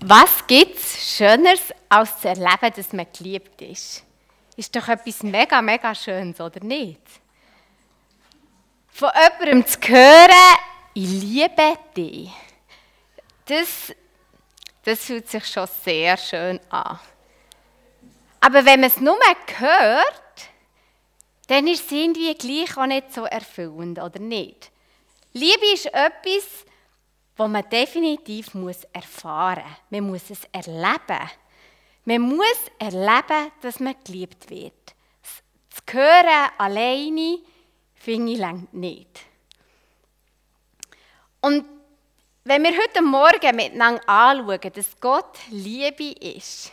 Was gibt es Schöneres, als zu erleben, dass man geliebt ist? Ist doch etwas mega, mega Schönes, oder nicht? Von jemandem zu hören, ich liebe dich, das, das fühlt sich schon sehr schön an. Aber wenn man es nur hört, dann ist es irgendwie gleich auch nicht so erfüllend, oder nicht? Liebe ist etwas, was man definitiv muss erfahren muss. Man muss es erleben. Man muss erleben, dass man geliebt wird. Das Hören alleine finde ich nicht. Und wenn wir heute Morgen miteinander anschauen, dass Gott Liebe ist,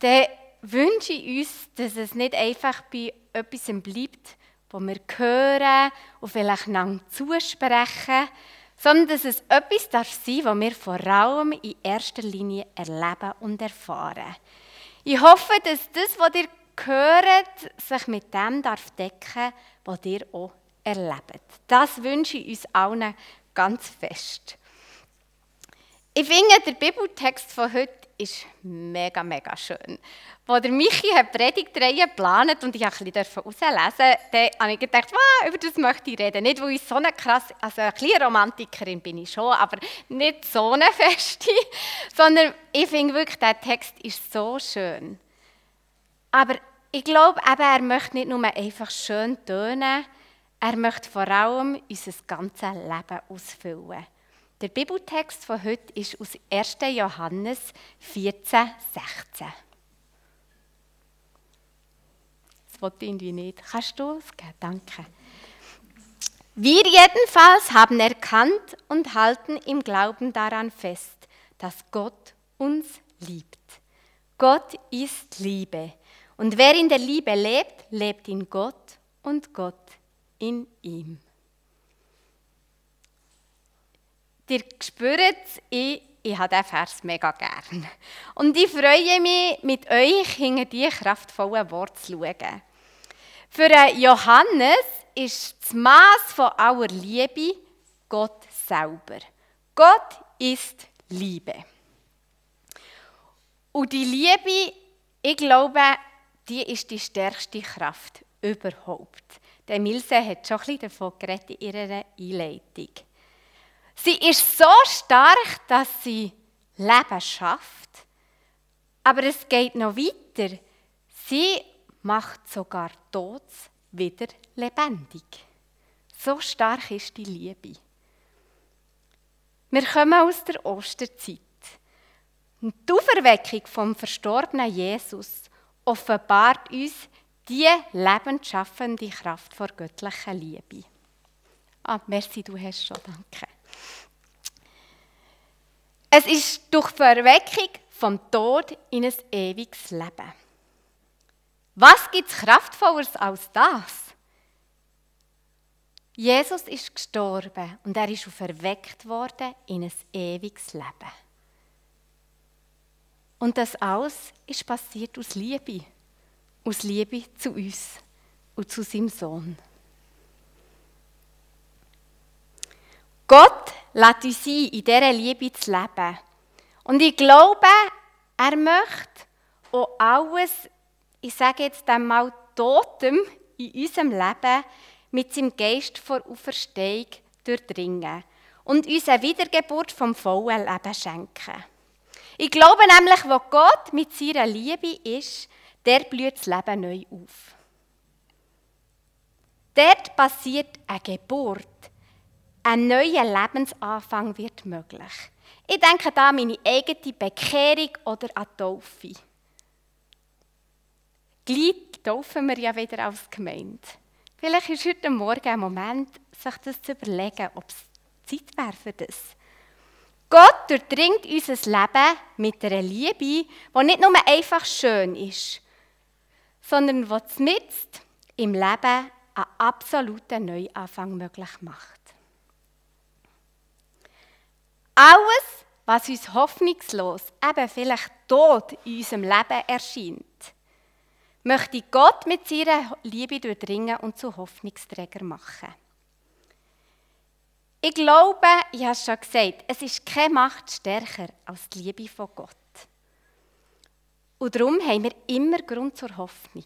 dann wünsche ich uns, dass es nicht einfach bei etwas bleibt, wo wir hören und vielleicht lang zusprechen, sondern dass es etwas darf sein, was wir vor allem in erster Linie erleben und erfahren. Ich hoffe, dass das, was ihr hört, sich mit dem darf decken, was ihr auch erlebt. Das wünsche ich uns allen ganz fest. Ich finde, der Bibeltext von heute ist mega, mega schön. Als der Michi hat Predigtreihe geplant und ich ein bisschen herauslesen dann habe ich gedacht, wow, über das möchte ich reden. Nicht, weil ich so eine krasse, also eine kleine Romantikerin bin ich schon, aber nicht so eine feste, sondern ich finde wirklich, der Text ist so schön. Aber ich glaube, eben, er möchte nicht nur einfach schön tönen, er möchte vor allem unser ganzes Leben ausfüllen. Der Bibeltext von heute ist aus 1. Johannes 14, 16. Das wollte ich irgendwie nicht. Kannst du es geben? Danke. Wir jedenfalls haben erkannt und halten im Glauben daran fest, dass Gott uns liebt. Gott ist Liebe. Und wer in der Liebe lebt, lebt in Gott und Gott in ihm. Ihr spürt, ich, ich habe diesen Vers mega gern. Und ich freue mich, mit euch hinter diese kraftvollen Worte zu schauen. Für Johannes ist das Maß von aller Liebe Gott selber. Gott ist Liebe. Und die Liebe, ich glaube, die ist die stärkste Kraft überhaupt. Der Milse hat schon ein bisschen davon geredet in ihrer Einleitung. Sie ist so stark, dass sie Leben schafft. Aber es geht noch weiter. Sie macht sogar Todes wieder lebendig. So stark ist die Liebe. Wir kommen aus der Osterzeit. Die Auferweckung vom verstorbenen Jesus offenbart uns die lebensschaffende Kraft vor göttlicher Liebe. Ah, merci, du hast schon, danke. Es ist durch die Verweckung vom Tod in ein ewiges Leben. Was gibt es Kraftvolleres als das? Jesus ist gestorben und er ist verweckt worden in ein ewiges Leben. Und das alles ist passiert aus Liebe, aus Liebe zu uns und zu seinem Sohn. Gott lädt uns ein, in dieser Liebe zu leben. Und ich glaube, er möchte auch alles, ich sage jetzt einmal, Totem in unserem Leben mit seinem Geist vor Auferstehung durchdringen und uns eine Wiedergeburt vom vollen Leben schenken. Ich glaube nämlich, wo Gott mit seiner Liebe ist, der blüht das Leben neu auf. Dort passiert eine Geburt, ein neuer Lebensanfang wird möglich. Ich denke da an meine eigene Bekehrung oder an Taufe. Gleich taufen wir ja wieder als Gemeinde. Vielleicht ist heute Morgen ein Moment, sich das zu überlegen, ob es Zeit wäre für das. Gott durchdringt unser Leben mit einer Liebe, die nicht nur einfach schön ist, sondern die mit im Leben einen absoluten Neuanfang möglich macht. Alles, was uns hoffnungslos, eben vielleicht tot in unserem Leben erscheint, möchte Gott mit seiner Liebe durchdringen und zu Hoffnungsträger machen. Ich glaube, ich habe es schon gesagt, es ist keine Macht stärker als die Liebe von Gott. Und darum haben wir immer Grund zur Hoffnung.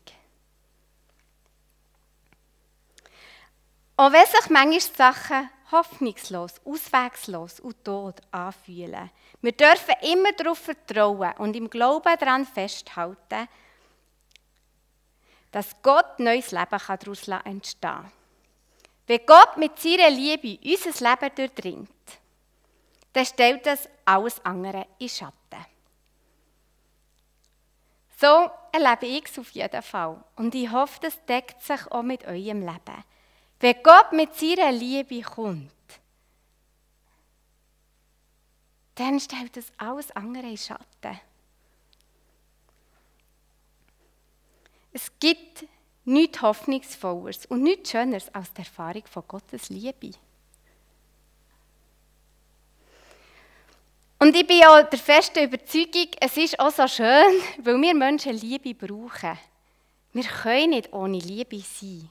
Auch wenn sich manchmal Sachen hoffnungslos, auswegslos und tot anfühlen, wir dürfen immer darauf vertrauen und im Glauben daran festhalten, dass Gott neues Leben daraus entstehen kann. Wenn Gott mit seiner Liebe unser Leben durchdringt, dann stellt das alles andere in Schatten. So erlebe ich es auf jeden Fall. Und ich hoffe, das deckt sich auch mit eurem Leben. Wenn Gott mit seiner Liebe kommt, dann stellt das alles andere in Schatten. Es gibt nichts Hoffnungsvolleres und nichts Schöneres als die Erfahrung von Gottes Liebe. Und ich bin ja der festen Überzeugung, es ist auch so schön, weil wir Menschen Liebe brauchen. Wir können nicht ohne Liebe sein.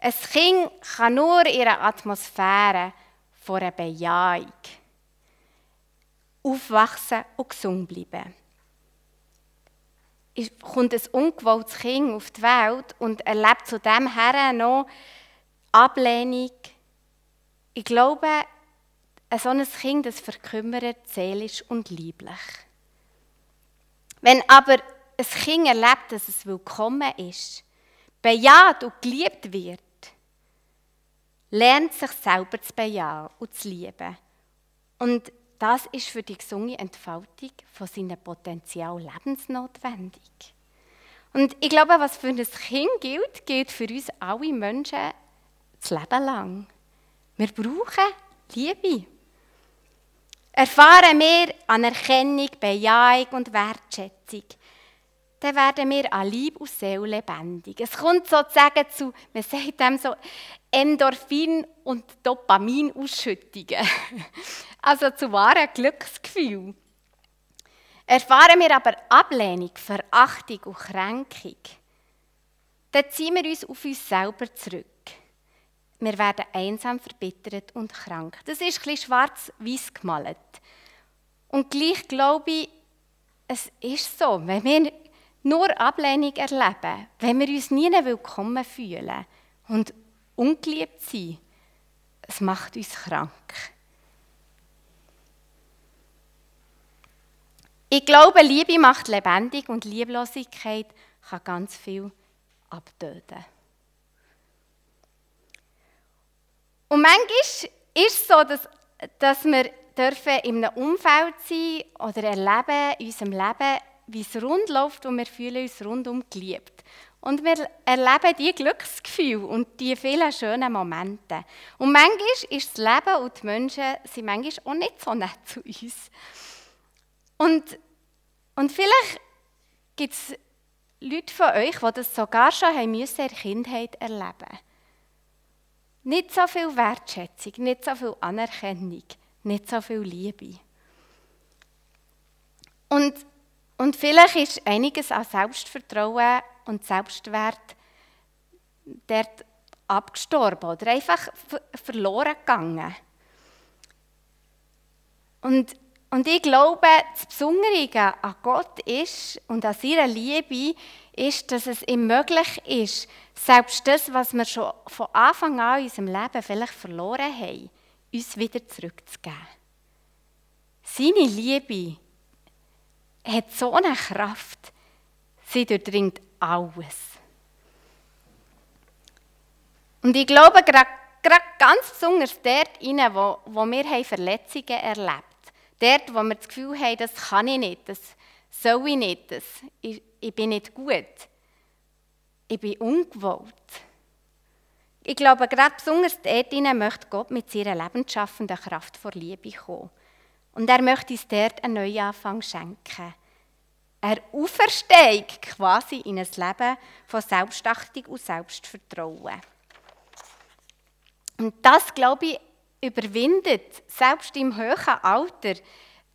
Ein Kind kann nur in einer Atmosphäre von einer Bejahung aufwachsen und gesund bleiben kommt ein ungewolltes Kind auf die Welt und erlebt zu dem her noch Ablehnung. Ich glaube, ein solches Kind das verkümmert seelisch und lieblich. Wenn aber ein Kind erlebt, dass es willkommen ist, bejaht und geliebt wird, lernt sich selber zu bejahen und zu lieben. Und das ist für die gesunde Entfaltung von seinem Potenzial lebensnotwendig. Und ich glaube, was für ein Kind gilt, gilt für uns alle Menschen das Leben lang. Wir brauchen Liebe. Erfahren wir Anerkennung, Bejahung und Wertschätzung, dann werden wir an Lieb und Seele lebendig. Es kommt sozusagen zu, man sagt dem so, Endorphin- und Dopaminausschüttungen. also zu wahren Glücksgefühl. Erfahren wir aber Ablehnung, Verachtung und Kränkung, dann ziehen wir uns auf uns selber zurück. Wir werden einsam, verbittert und krank. Das ist ein schwarz-weiß gemalt. Und gleich glaube ich, es ist so, wenn wir nur Ablehnung erleben, wenn wir uns nie willkommen fühlen und ungeliebt sind, es macht uns krank. Ich glaube, Liebe macht lebendig und Lieblosigkeit kann ganz viel abtöten. Und manchmal ist es so, dass, dass wir dürfen in einem Umfeld sein oder erleben in unserem Leben, wie es rund läuft und wir fühlen uns rundum geliebt. Und wir erleben die Glücksgefühle und die vielen schönen Momente. Und manchmal ist das Leben und die Menschen sind manchmal auch nicht so nett zu uns. Und, und vielleicht gibt es Leute von euch, die das sogar schon haben müssen in der Kindheit erleben Nicht so viel Wertschätzung, nicht so viel Anerkennung, nicht so viel Liebe. Und und vielleicht ist einiges an Selbstvertrauen und Selbstwert dort abgestorben oder einfach verloren gegangen. Und, und ich glaube, das Besondere an Gott ist und an seiner Liebe ist, dass es ihm möglich ist, selbst das, was wir schon von Anfang an in unserem Leben vielleicht verloren haben, uns wieder zurückzugeben. Seine Liebe hat so eine Kraft. Sie durchdringt alles. Und ich glaube, gerade, gerade ganz besonders dort rein, wo, wo wir Verletzungen erlebt haben, dort, wo wir das Gefühl haben, das kann ich nicht, das soll ich nicht, das, ich, ich bin nicht gut, ich bin ungewollt. Ich glaube, gerade besonders dort rein möchte Gott mit seiner lebensschaffenden Kraft vor Liebe kommen. Und er möchte uns dort einen Neuanfang schenken. Er Auferstehung quasi in ein Leben von Selbstachtung und Selbstvertrauen. Und das, glaube ich, überwindet selbst im hohen Alter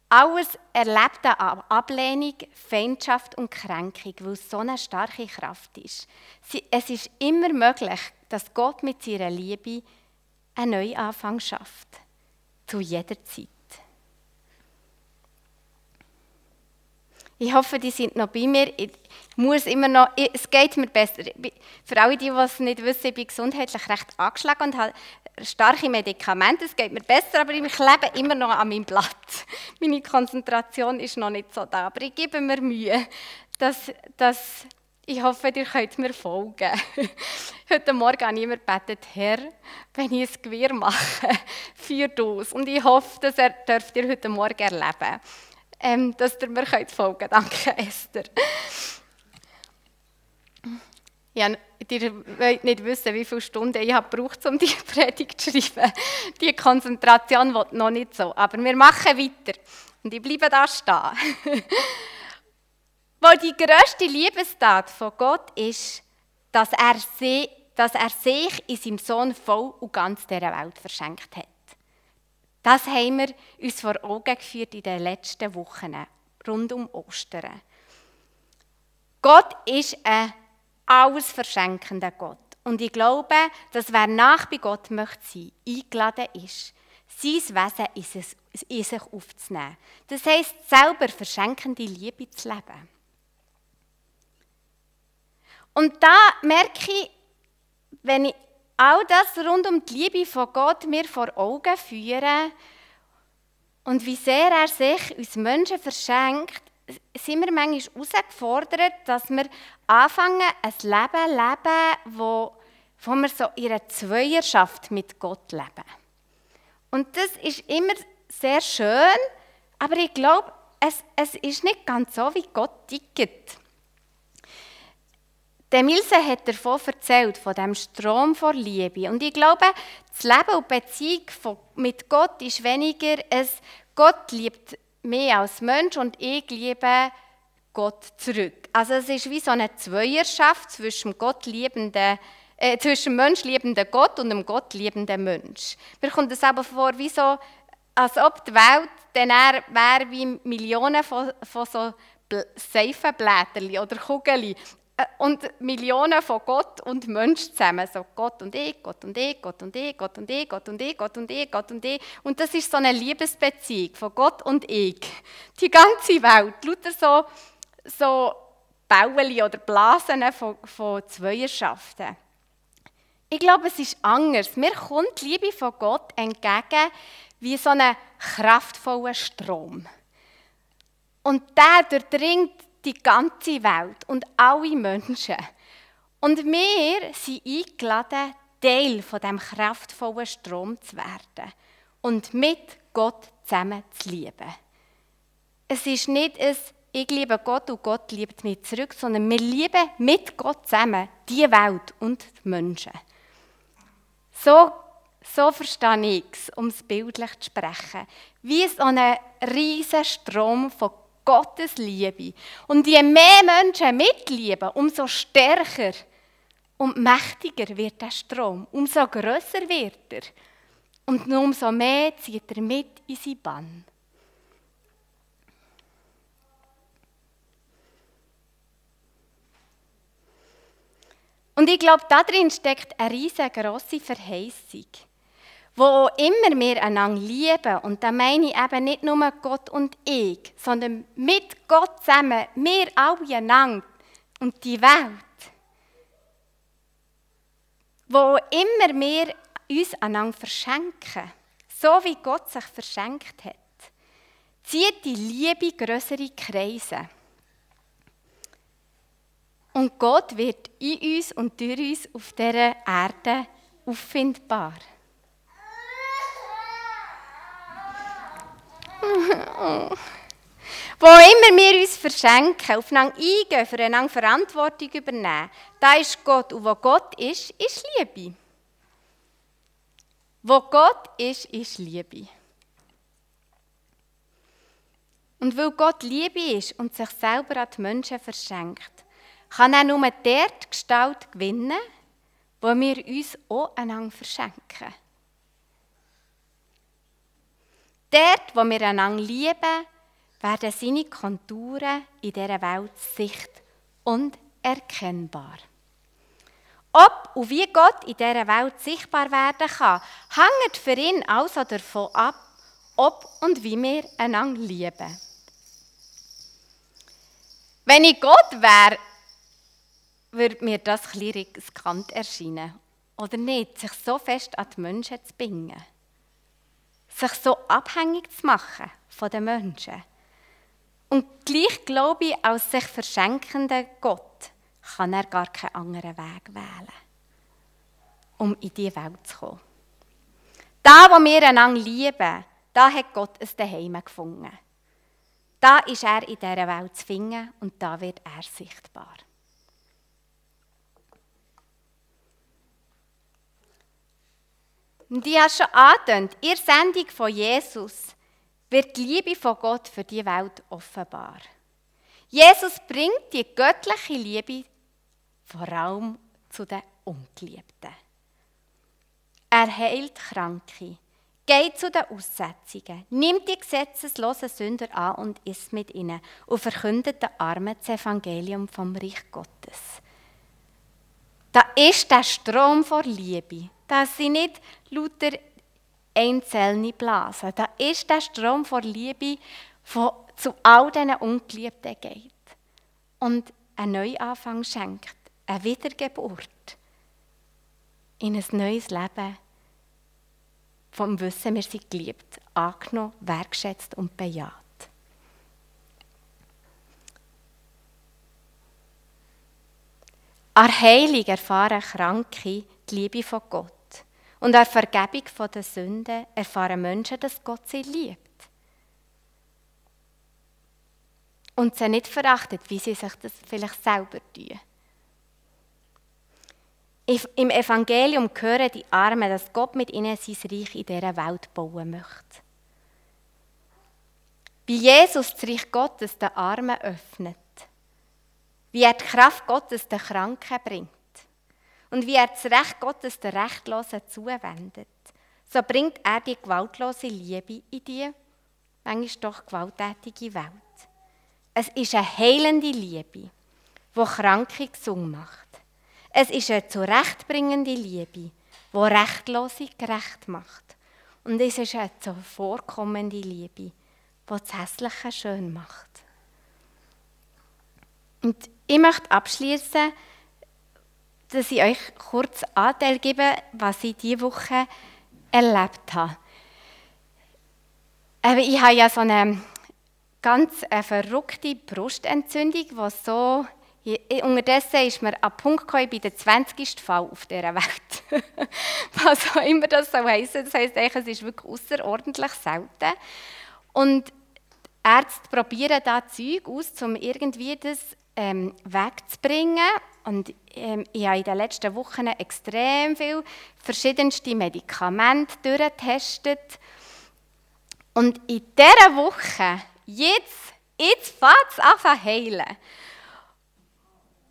alles erlebte Ablehnung, Feindschaft und Kränkung, weil es so eine starke Kraft ist. Es ist immer möglich, dass Gott mit seiner Liebe einen Neuanfang schafft. Zu jeder Zeit. Ich hoffe, die sind noch bei mir. Ich muss immer noch, es geht mir besser. Für alle, die es nicht wissen, ich bin gesundheitlich recht angeschlagen und habe starke Medikamente. Es geht mir besser, aber ich lebe immer noch an meinem Blatt. Meine Konzentration ist noch nicht so da, aber ich gebe mir Mühe, dass, dass ich hoffe, ihr könnt mir folgen. Heute Morgen habe ich immer gebetet, Herr, wenn ich ein Gewirr mache, führt aus. Und ich hoffe, dass ihr dürft ihr heute Morgen erleben ähm, dass ihr mir folgen könnt. Danke, Esther. Ja, ihr wollt nicht wissen, wie viele Stunden ich habe um diese Predigt zu schreiben. Die Konzentration wird noch nicht so. Aber wir machen weiter. Und ich bleibe da stehen. Weil die grösste Liebestat von Gott ist, dass er, sie, dass er sich in seinem Sohn voll und ganz dieser Welt verschenkt hat. Das haben wir uns vor Augen geführt in den letzten Wochen rund um Ostern. Gott ist ein alles verschenkender Gott. Und ich glaube, dass wer nach bei Gott möchte sein, eingeladen ist, sein Wesen in sich aufzunehmen. Das heisst, selber verschenkende Liebe zu leben. Und da merke ich, wenn ich all das rund um die Liebe von Gott mir vor Augen führe und wie sehr er sich uns Menschen verschenkt, sind wir manchmal herausgefordert, dass wir anfangen, ein Leben zu leben, wo, wo wir so in einer Zweierschaft mit Gott leben. Und das ist immer sehr schön, aber ich glaube, es, es ist nicht ganz so, wie Gott tickt. Der Milse hat davon erzählt, von dem Strom vor Liebe. Und ich glaube, das Leben und die Beziehung mit Gott ist weniger es, Gott liebt mehr als Mensch und ich liebe Gott zurück. Also es ist wie so eine Zweierschaft zwischen Gott liebenden äh, zwischen Mensch liebenden Gott und einem Gott liebenden Mensch. Mir kommt es aber vor, wie so, als ob die Welt dann wäre wie Millionen von, von so Seifenblättern oder Kugeln. Äh, und Millionen von Gott und Mensch zusammen. So Gott und ich, Gott und ich, Gott und ich, Gott und ich, Gott und ich, Gott und ich, Gott und ich. Und das ist so eine Liebesbeziehung von Gott und ich. Die ganze Welt. Lauter so, so Bauen oder Blasen von, von Zweierschaften. Ich glaube, es ist anders. Mir kommt die Liebe von Gott entgegen wie so ein kraftvoller Strom. Und der durchdringt die ganze Welt und alle Menschen. Und wir sind eingeladen, Teil von dem kraftvollen Strom zu werden und mit Gott zusammen zu lieben. Es ist nicht ein ich liebe Gott und Gott liebt mich zurück, sondern wir lieben mit Gott zusammen die Welt und die Menschen. So, so verstehe ich es, um es bildlich zu sprechen. Wie so ein riesiger Strom von Gottes Liebe. Und je mehr Menschen mitlieben, umso stärker und mächtiger wird der Strom, umso größer wird er. Und umso mehr zieht er mit in seinen Bann. Und ich glaube, da drin steckt eine riesengroße Verheißung wo immer wir einander lieben, und da meine ich eben nicht nur Gott und ich, sondern mit Gott zusammen, wir alle einander und die Welt, wo immer wir uns einander verschenken, so wie Gott sich verschenkt hat, zieht die Liebe größere Kreise. Und Gott wird in uns und durch uns auf dieser Erde auffindbar. Wo immer wir uns verschenken, aufeinander eingehen, füreinander Verantwortung übernehmen, da ist Gott. Und wo Gott ist, ist Liebe. Wo Gott ist, ist Liebe. Und weil Gott Liebe ist und sich selber an die Menschen verschenkt, kann er nur dort Gestalt gewinnen, wo wir uns auch einander verschenken. Dort, wo wir einander lieben, werden seine Konturen in dieser Welt sicht und erkennbar. Ob und wie Gott in dieser Welt sichtbar werden kann, hängt für ihn also davon ab, ob und wie wir einander lieben. Wenn ich Gott wäre, würde mir das ein riskant erscheinen. Oder nicht, sich so fest an die Menschen zu binden. Sich so abhängig zu machen von den Menschen. Und gleich glaube ich, als sich verschenkender Gott kann er gar keinen anderen Weg wählen, um in diese Welt zu kommen. Da, wo wir einander lieben, da hat Gott ein Daheim gefunden. Da ist er in dieser Welt zu finden und da wird er sichtbar. Und ich habe schon angedeutet, in der Sendung von Jesus wird die Liebe von Gott für die Welt offenbar. Jesus bringt die göttliche Liebe vor allem zu den Ungeliebten. Er heilt Kranke, geht zu den Aussetzungen, nimmt die gesetzeslosen Sünder an und isst mit ihnen und verkündet den Armen das Evangelium vom Reich Gottes. Da ist der Strom vor Liebe. Das sind nicht lauter einzelne Blasen. Da ist der Strom vor Liebe, der zu all diesen Ungeliebten geht. Und einen Neuanfang schenkt eine Wiedergeburt in ein neues Leben vom Wissen, wir sind geliebt, angenommen, wertschätzt und bejaht. An Heilung erfahren Kranke die Liebe von Gott. Und an Vergebung der Sünden erfahren Menschen, dass Gott sie liebt. Und sie nicht verachtet, wie sie sich das vielleicht selber tun. Im Evangelium hören die Armen, dass Gott mit ihnen sein Reich in dieser Welt bauen möchte. Wie Jesus das Reich Gottes den Armen öffnet, wie er die Kraft Gottes den Kranken bringt und wie er das Recht Gottes den Rechtlosen zuwendet, so bringt er die gewaltlose Liebe in die manchmal doch gewalttätige Welt. Es ist eine heilende Liebe, die Kranke gesund macht. Es ist eine zurechtbringende Liebe, die Rechtlose gerecht macht. Und es ist eine zuvorkommende Liebe, die das Hässliche schön macht. Und ich möchte abschließen, dass ich euch kurz Anteil gebe, was ich diese Woche erlebt habe. Ich habe ja so eine ganz äh, verrückte Brustentzündung, die so Unterdessen ist mir an Punkt gekommen, ich bin der 20. Fall auf dieser Welt. Was auch immer das so heisst. Das heisst, es ist wirklich außerordentlich selten. Und Ärzte probieren da Zeug aus, um irgendwie das ähm, wegzubringen. Und ähm, ich habe in den letzten Wochen extrem viele verschiedenste Medikamente durchgetestet. Und in dieser Woche, jetzt, jetzt fängt es an zu heilen.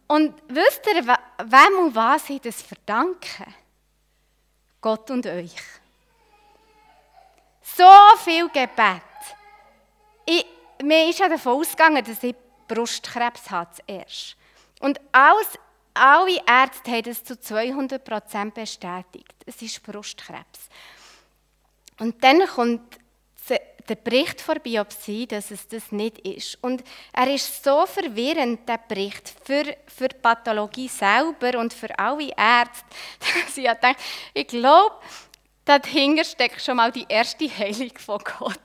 Und wisst ihr, wem und was ich das verdanke? Gott und euch. So viel Gebet. Ich, mir ist ja davon ausgegangen, dass ich Brustkrebs habe zuerst. Und alles, alle Ärzte haben es zu 200% bestätigt. Es ist Brustkrebs. Und dann kommt der Bericht vor Biopsie, dass es das nicht ist. Und er ist so verwirrend, der Bericht, für, für die Pathologie selber und für alle Ärzte, dass ich denke, ich glaube, dahinter steckt schon mal die erste Heilung von Gott.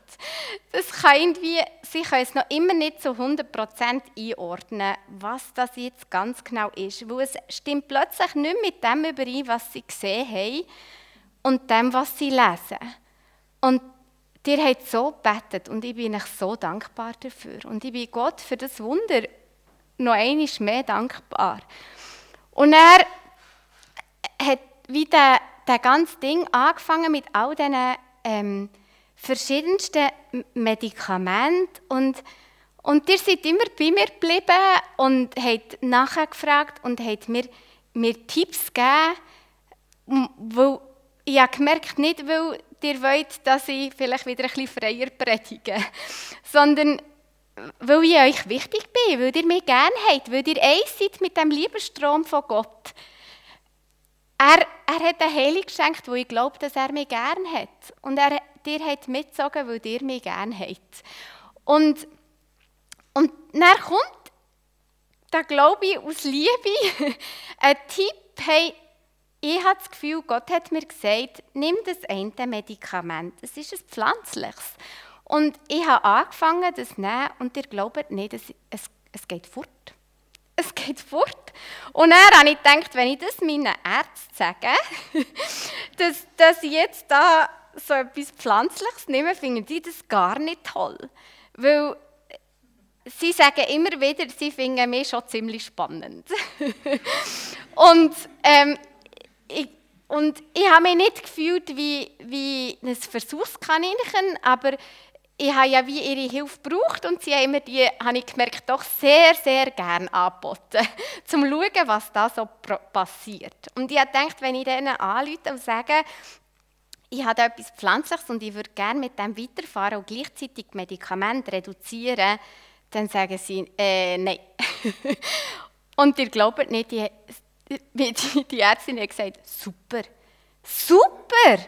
Das kann irgendwie, sie können es noch immer nicht zu 100% einordnen, was das jetzt ganz genau ist. Weil es stimmt plötzlich nicht mit dem überein, was sie gesehen haben und dem, was sie lesen. Und Ihr habt so betet und ich bin euch so dankbar dafür. Und ich bin Gott für das Wunder noch einmal mehr dankbar. Und er hat wie der ganze Ding angefangen mit all diesen ähm, verschiedensten Medikamenten und und ihr seid immer bei mir geblieben und habt nachgefragt und habt mir, mir Tipps gegeben, weil ich habe gemerkt, nicht weil ihr wollt, dass ich vielleicht wieder ein bisschen freier predige, sondern weil ich euch wichtig bin, weil ihr mich gerne habt, weil ihr eins seid mit dem Liebesstrom von Gott. Er, er hat eine Heilung geschenkt, wo ich glaube, dass er mich gern hat. Und er dir hat mitgezogen, weil ihr mich gern habt. Und, und dann kommt, da glaube ich, aus Liebe, ein Tipp, hey, ich habe das Gefühl, Gott hat mir gesagt, nimm das eine Medikament. Es ist ein pflanzliches. Und ich habe angefangen, das zu nehmen und ihr glaubt nicht, es, es, es geht fort. Es geht fort. Und dann habe ich gedacht, wenn ich das meinen Ärzten sage, dass, dass ich jetzt da so etwas Pflanzliches nehme, finden die das gar nicht toll. Weil sie sagen immer wieder, sie finden mich schon ziemlich spannend. und, ähm, ich, und ich habe mich nicht gefühlt wie, wie ein Versuchskaninchen, aber ich habe ja wie ihre Hilfe gebraucht und sie haben mir die, habe ich gemerkt, doch sehr, sehr gerne angeboten, um zu schauen, was da so passiert. Und ich habe gedacht, wenn ich denen anrufe und sage, ich habe etwas Pflanzliches und ich würde gerne mit dem weiterfahren und gleichzeitig Medikamente reduzieren, dann sagen sie, äh, nein. und ihr glaubt nicht, die, die, die Ärztin hat gesagt, super, super,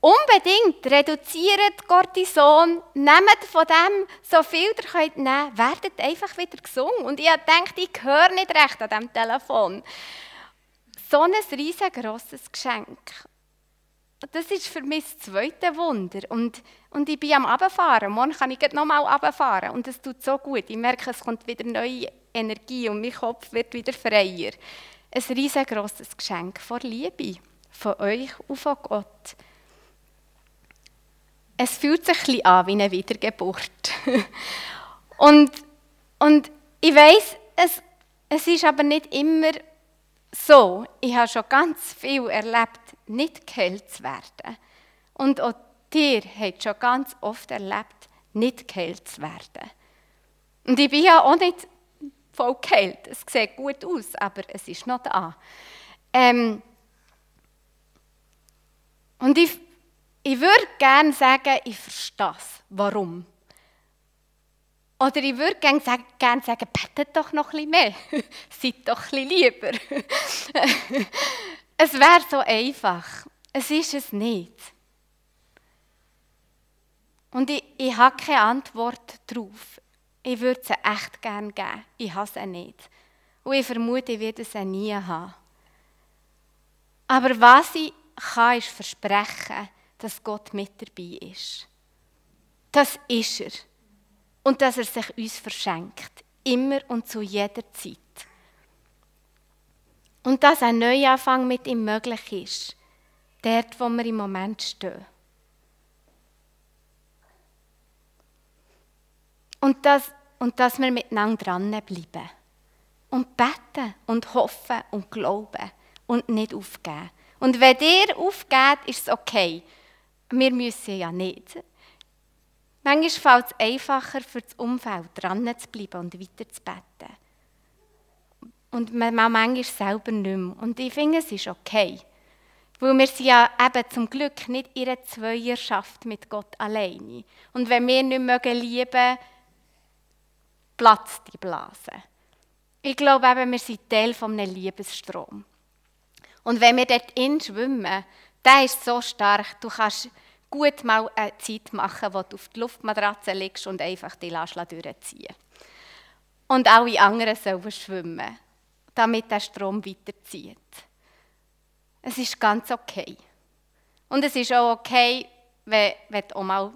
unbedingt, reduziert Cortison, nehmt von dem so viel ihr könnt nehmen, werdet einfach wieder gesund. Und ich gedacht, ich höre nicht recht an diesem Telefon. So ein riesengroßes Geschenk das ist für mich das zweite Wunder. Und, und ich bin am Abfahren. Morgen kann ich nochmal abfahren. Und es tut so gut. Ich merke, es kommt wieder neue Energie und mein Kopf wird wieder freier. Ein riesengroßes Geschenk von Liebe, von euch und von Gott. Es fühlt sich ein bisschen an wie eine Wiedergeburt. und, und ich weiß, es, es ist aber nicht immer so. Ich habe schon ganz viel erlebt, nicht geheilt zu werden. Und auch dir habt schon ganz oft erlebt, nicht geheilt zu werden. Und ich bin ja auch nicht voll geheilt. Es sieht gut aus, aber es ist noch da. Ähm und ich, ich würde gerne sagen, ich verstehe es. Warum? Oder ich würde gerne sagen, gerne sagen, betet doch noch bisschen mehr. Seid doch bisschen lieber. Es wäre so einfach. Es ist es nicht. Und ich, ich habe keine Antwort darauf. Ich würde sie echt gerne geben. Ich habe sie nicht. Und ich vermute, ich werde sie nie haben. Aber was ich kann, ist versprechen, dass Gott mit dabei ist. Das ist er. Und dass er sich uns verschenkt. Immer und zu jeder Zeit. Und dass ein Neuanfang mit ihm möglich ist, dort, wo wir im Moment stehen. Und dass, und dass wir miteinander dranbleiben. Und beten und hoffen und glauben und nicht aufgeben. Und wenn ihr aufgeht, ist es okay. Wir müssen ja nicht. Manchmal fällt es einfacher für das Umfeld, dran zu bleiben und weiter zu beten. Und man manchmal selber nicht mehr. Und ich finde, es ist okay. Weil wir sind ja eben zum Glück nicht in einer Zweierschaft mit Gott alleine. Und wenn wir nicht mögen lieben, platzt die Blase. Ich glaube eben, wir sind Teil eines Liebesstrom. Und wenn wir dort schwimmen, der ist so stark, du kannst gut mal eine Zeit machen, wo du auf die Luftmatratze liegst und einfach die Lasche durchziehen. Und alle anderen sollen schwimmen damit der Strom weiterzieht. Es ist ganz okay. Und es ist auch okay, wenn, wenn du auch mal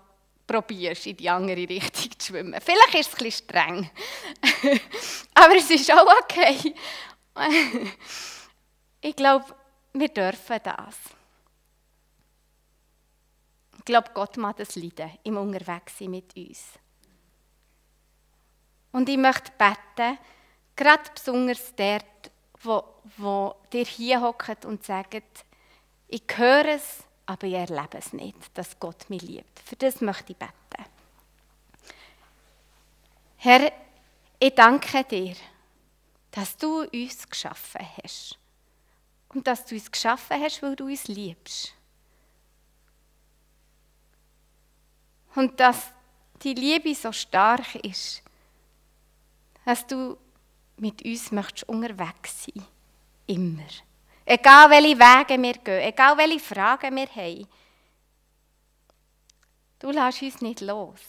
probierst, in die andere Richtung zu schwimmen. Vielleicht ist es ein bisschen streng, aber es ist auch okay. ich glaube, wir dürfen das. Ich glaube, Gott mag das leiden, im Unterwegssein mit uns. Und ich möchte beten, Gerade besonders dort, wo, wo ihr hier hockt und sagt, ich höre es, aber ich erlebe es nicht, dass Gott mich liebt. Für das möchte ich beten. Herr, ich danke dir, dass du uns geschaffen hast. Und dass du uns geschaffen hast, weil du uns liebst. Und dass die Liebe so stark ist, dass du mit uns möchtest unterwegs sein. Immer. Egal welche Wege wir gehen, egal welche Fragen wir haben. Du lässt uns nicht los.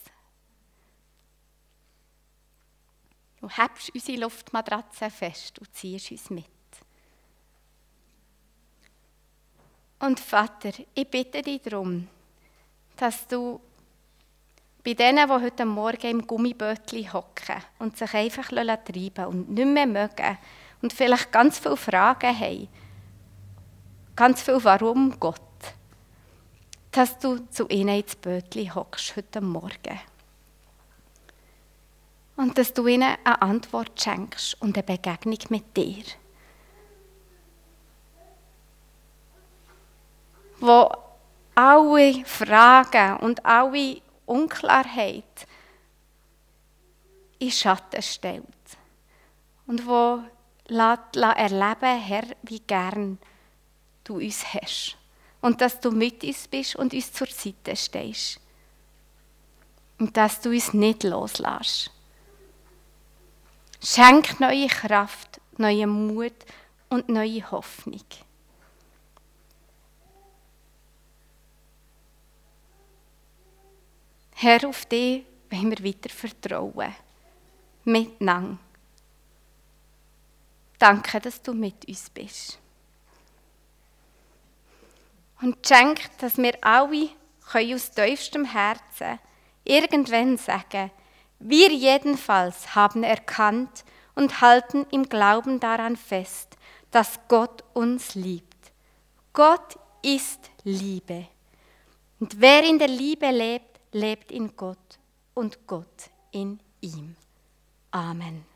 Du hebst unsere Luftmatratze fest und ziehst uns mit. Und Vater, ich bitte dich darum, dass du bei denen, die heute Morgen im Gummibötchen hocken und sich einfach treiben und nicht mehr mögen und vielleicht ganz viele Fragen haben, ganz viel Warum Gott, dass du zu ihnen ins Bötchen hockst heute Morgen. Und dass du ihnen eine Antwort schenkst und eine Begegnung mit dir. Wo alle Fragen und alle Unklarheit in Schatten stellt. Und wo lässt, erleben, Herr, wie gern du uns hast. Und dass du mit uns bist und uns zur Seite stehst. Und dass du uns nicht loslässt. Schenk neue Kraft, neuen Mut und neue Hoffnung. Herr, auf dich wollen wir weiter vertrauen. Miteinander. Danke, dass du mit uns bist. Und schenk, dass wir alle aus tiefstem Herzen irgendwann sagen, wir jedenfalls haben erkannt und halten im Glauben daran fest, dass Gott uns liebt. Gott ist Liebe. Und wer in der Liebe lebt, lebt in Gott und Gott in ihm. Amen.